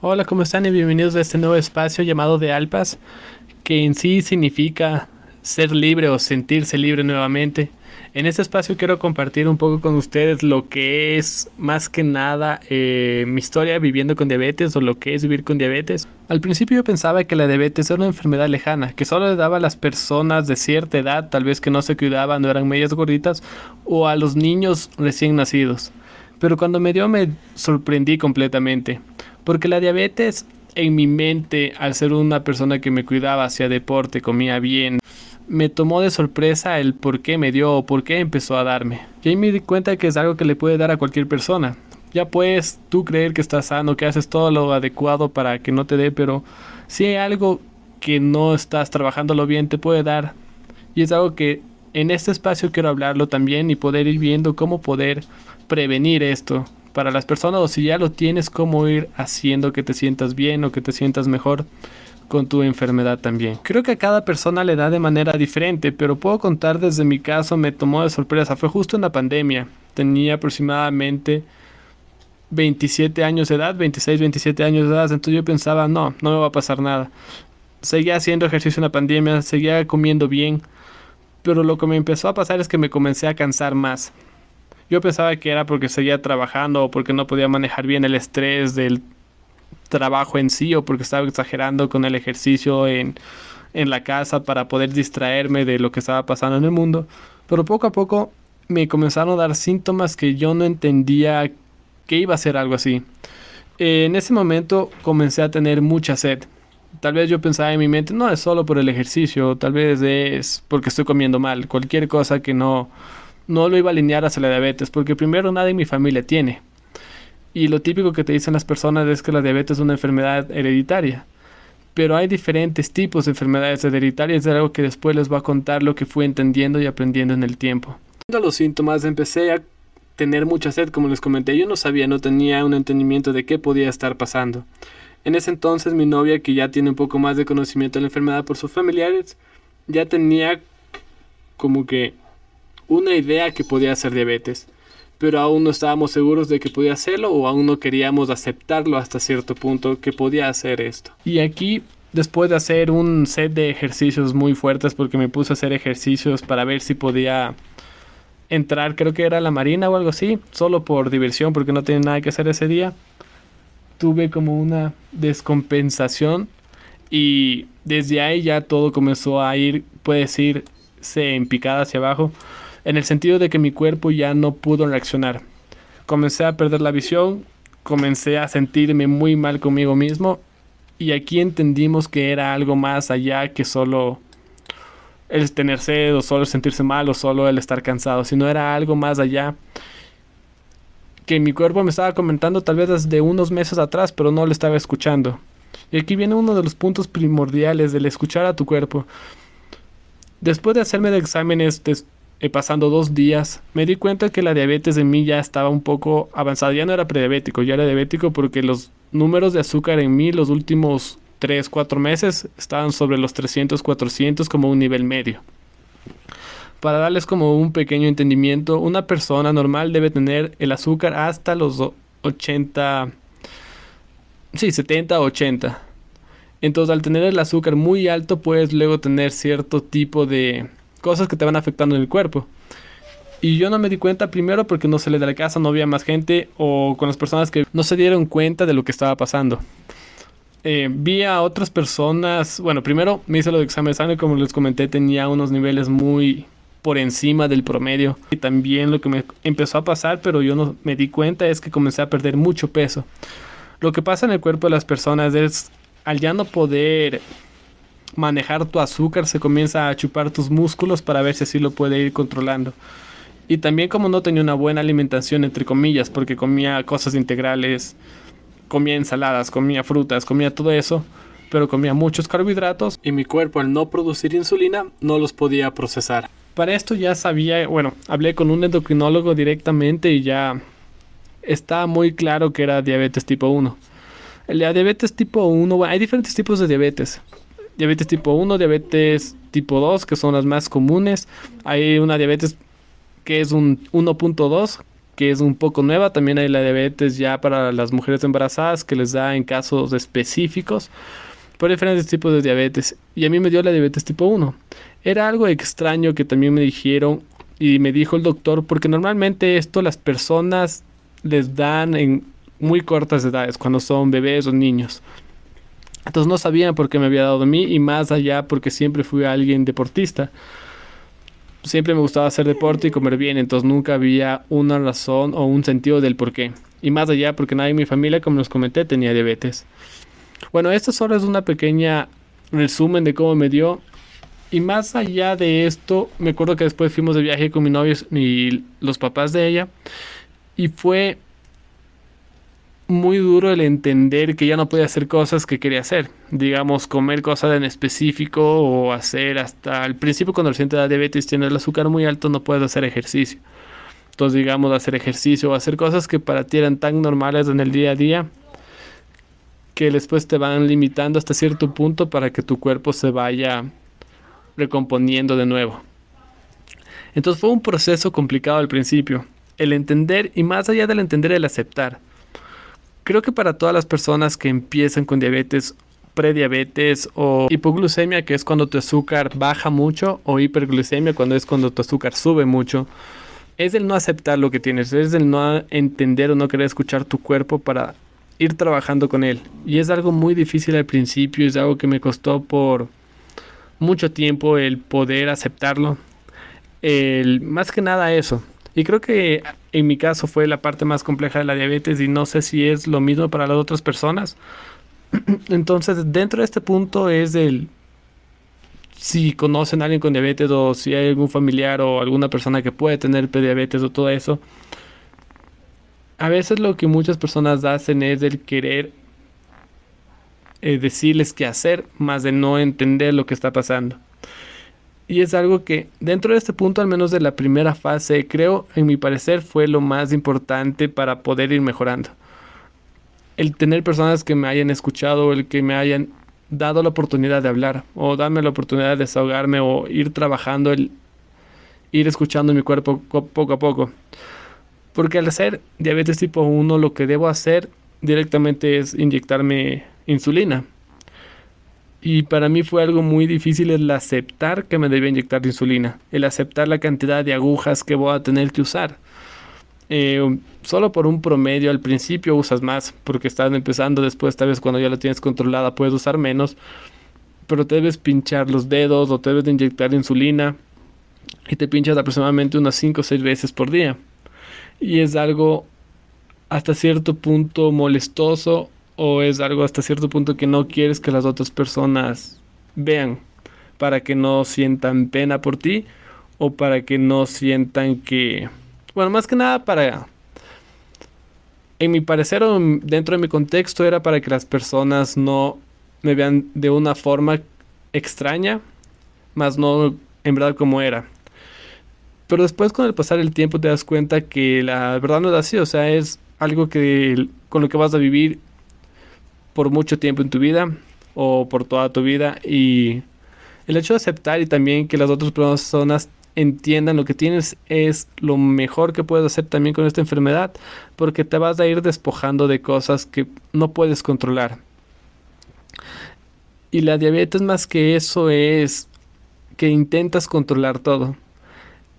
Hola, ¿cómo están? Y bienvenidos a este nuevo espacio llamado de Alpas, que en sí significa ser libre o sentirse libre nuevamente. En este espacio quiero compartir un poco con ustedes lo que es más que nada eh, mi historia viviendo con diabetes o lo que es vivir con diabetes. Al principio yo pensaba que la diabetes era una enfermedad lejana, que solo le daba a las personas de cierta edad, tal vez que no se cuidaban, no eran medias gorditas, o a los niños recién nacidos. Pero cuando me dio me sorprendí completamente, porque la diabetes en mi mente, al ser una persona que me cuidaba, hacía deporte, comía bien, me tomó de sorpresa el por qué me dio o por qué empezó a darme. Y ahí me di cuenta que es algo que le puede dar a cualquier persona. Ya puedes tú creer que estás sano, que haces todo lo adecuado para que no te dé, pero si hay algo que no estás trabajándolo bien, te puede dar. Y es algo que en este espacio quiero hablarlo también y poder ir viendo cómo poder prevenir esto para las personas o si ya lo tienes, cómo ir haciendo que te sientas bien o que te sientas mejor con tu enfermedad también. Creo que a cada persona le da de manera diferente, pero puedo contar desde mi caso, me tomó de sorpresa. Fue justo en la pandemia. Tenía aproximadamente 27 años de edad, 26, 27 años de edad. Entonces yo pensaba, no, no me va a pasar nada. Seguía haciendo ejercicio en la pandemia, seguía comiendo bien. Pero lo que me empezó a pasar es que me comencé a cansar más. Yo pensaba que era porque seguía trabajando o porque no podía manejar bien el estrés del trabajo en sí o porque estaba exagerando con el ejercicio en, en la casa para poder distraerme de lo que estaba pasando en el mundo. Pero poco a poco me comenzaron a dar síntomas que yo no entendía que iba a ser algo así. En ese momento comencé a tener mucha sed. Tal vez yo pensaba en mi mente, no es solo por el ejercicio, tal vez es porque estoy comiendo mal, cualquier cosa que no, no lo iba a alinear hacia la diabetes, porque primero nadie en mi familia tiene. Y lo típico que te dicen las personas es que la diabetes es una enfermedad hereditaria. Pero hay diferentes tipos de enfermedades hereditarias, es algo que después les voy a contar lo que fui entendiendo y aprendiendo en el tiempo. Viendo los síntomas empecé a tener mucha sed, como les comenté, yo no sabía, no tenía un entendimiento de qué podía estar pasando. En ese entonces mi novia, que ya tiene un poco más de conocimiento de la enfermedad por sus familiares, ya tenía como que una idea que podía ser diabetes pero aún no estábamos seguros de que podía hacerlo o aún no queríamos aceptarlo hasta cierto punto que podía hacer esto. Y aquí, después de hacer un set de ejercicios muy fuertes, porque me puse a hacer ejercicios para ver si podía entrar, creo que era la marina o algo así, solo por diversión, porque no tenía nada que hacer ese día, tuve como una descompensación y desde ahí ya todo comenzó a ir, puede decirse en picada hacia abajo en el sentido de que mi cuerpo ya no pudo reaccionar. Comencé a perder la visión, comencé a sentirme muy mal conmigo mismo y aquí entendimos que era algo más allá que solo el tener sed o solo sentirse mal o solo el estar cansado, sino era algo más allá que mi cuerpo me estaba comentando tal vez desde unos meses atrás, pero no lo estaba escuchando. Y aquí viene uno de los puntos primordiales del escuchar a tu cuerpo. Después de hacerme de exámenes eh, pasando dos días, me di cuenta que la diabetes en mí ya estaba un poco avanzada. Ya no era prediabético, ya era diabético porque los números de azúcar en mí los últimos 3, 4 meses estaban sobre los 300, 400 como un nivel medio. Para darles como un pequeño entendimiento, una persona normal debe tener el azúcar hasta los 80, sí, 70, 80. Entonces al tener el azúcar muy alto puedes luego tener cierto tipo de cosas que te van afectando en el cuerpo. Y yo no me di cuenta primero porque no salí de la casa, no había más gente o con las personas que no se dieron cuenta de lo que estaba pasando. Eh, vi a otras personas, bueno, primero me hice los exámenes de sangre, como les comenté, tenía unos niveles muy por encima del promedio. Y también lo que me empezó a pasar, pero yo no me di cuenta, es que comencé a perder mucho peso. Lo que pasa en el cuerpo de las personas es, al ya no poder manejar tu azúcar, se comienza a chupar tus músculos para ver si así lo puede ir controlando. Y también como no tenía una buena alimentación, entre comillas, porque comía cosas integrales, comía ensaladas, comía frutas, comía todo eso, pero comía muchos carbohidratos y mi cuerpo al no producir insulina no los podía procesar. Para esto ya sabía, bueno, hablé con un endocrinólogo directamente y ya está muy claro que era diabetes tipo 1. El diabetes tipo 1, hay diferentes tipos de diabetes diabetes tipo 1, diabetes tipo 2, que son las más comunes. Hay una diabetes que es un 1.2, que es un poco nueva. También hay la diabetes ya para las mujeres embarazadas que les da en casos específicos por diferentes tipos de diabetes. Y a mí me dio la diabetes tipo 1. Era algo extraño que también me dijeron y me dijo el doctor porque normalmente esto las personas les dan en muy cortas edades, cuando son bebés o niños. Entonces no sabían por qué me había dado a mí y más allá porque siempre fui alguien deportista. Siempre me gustaba hacer deporte y comer bien, entonces nunca había una razón o un sentido del por qué. Y más allá porque nadie en mi familia, como les comenté, tenía diabetes. Bueno, esto solo es una pequeña resumen de cómo me dio. Y más allá de esto, me acuerdo que después fuimos de viaje con mi novio y los papás de ella. Y fue muy duro el entender que ya no podía hacer cosas que quería hacer. Digamos, comer cosas en específico o hacer hasta al principio cuando el paciente da diabetes tiene el azúcar muy alto no puedes hacer ejercicio. Entonces, digamos, hacer ejercicio o hacer cosas que para ti eran tan normales en el día a día que después te van limitando hasta cierto punto para que tu cuerpo se vaya recomponiendo de nuevo. Entonces fue un proceso complicado al principio. El entender y más allá del entender, el aceptar Creo que para todas las personas que empiezan con diabetes, prediabetes o hipoglucemia, que es cuando tu azúcar baja mucho, o hiperglucemia, cuando es cuando tu azúcar sube mucho, es el no aceptar lo que tienes, es el no entender o no querer escuchar tu cuerpo para ir trabajando con él. Y es algo muy difícil al principio, es algo que me costó por mucho tiempo el poder aceptarlo. Más que nada eso, y creo que en mi caso fue la parte más compleja de la diabetes y no sé si es lo mismo para las otras personas. Entonces, dentro de este punto es el si conocen a alguien con diabetes o si hay algún familiar o alguna persona que puede tener diabetes o todo eso. A veces lo que muchas personas hacen es el querer eh, decirles qué hacer, más de no entender lo que está pasando. Y es algo que dentro de este punto, al menos de la primera fase, creo, en mi parecer, fue lo más importante para poder ir mejorando. El tener personas que me hayan escuchado, el que me hayan dado la oportunidad de hablar, o darme la oportunidad de desahogarme, o ir trabajando, el ir escuchando mi cuerpo poco a poco. Porque al hacer diabetes tipo 1, lo que debo hacer directamente es inyectarme insulina y para mí fue algo muy difícil el aceptar que me debía inyectar insulina, el aceptar la cantidad de agujas que voy a tener que usar. Eh, solo por un promedio al principio usas más, porque estás empezando después, tal vez cuando ya la tienes controlada puedes usar menos, pero te debes pinchar los dedos o te debes de inyectar insulina y te pinchas aproximadamente unas 5 o 6 veces por día. Y es algo hasta cierto punto molestoso o es algo hasta cierto punto que no quieres que las otras personas vean para que no sientan pena por ti o para que no sientan que bueno más que nada para en mi parecer o dentro de mi contexto era para que las personas no me vean de una forma extraña más no en verdad como era. Pero después con el pasar el tiempo te das cuenta que la verdad no es así o sea es algo que con lo que vas a vivir por mucho tiempo en tu vida o por toda tu vida y el hecho de aceptar y también que las otras personas entiendan lo que tienes es lo mejor que puedes hacer también con esta enfermedad porque te vas a ir despojando de cosas que no puedes controlar. Y la diabetes más que eso es que intentas controlar todo.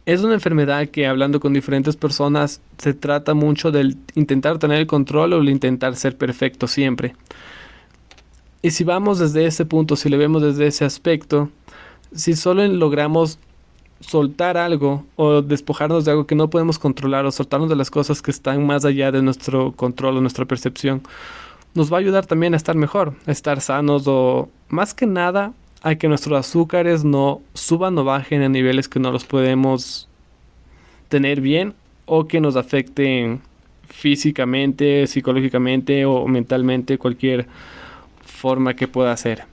Es una enfermedad que hablando con diferentes personas se trata mucho del intentar tener el control o el intentar ser perfecto siempre. Y si vamos desde ese punto, si le vemos desde ese aspecto, si solo logramos soltar algo o despojarnos de algo que no podemos controlar o soltarnos de las cosas que están más allá de nuestro control o nuestra percepción, nos va a ayudar también a estar mejor, a estar sanos o más que nada a que nuestros azúcares no suban o bajen a niveles que no los podemos tener bien o que nos afecten físicamente, psicológicamente o mentalmente cualquier forma que pueda hacer.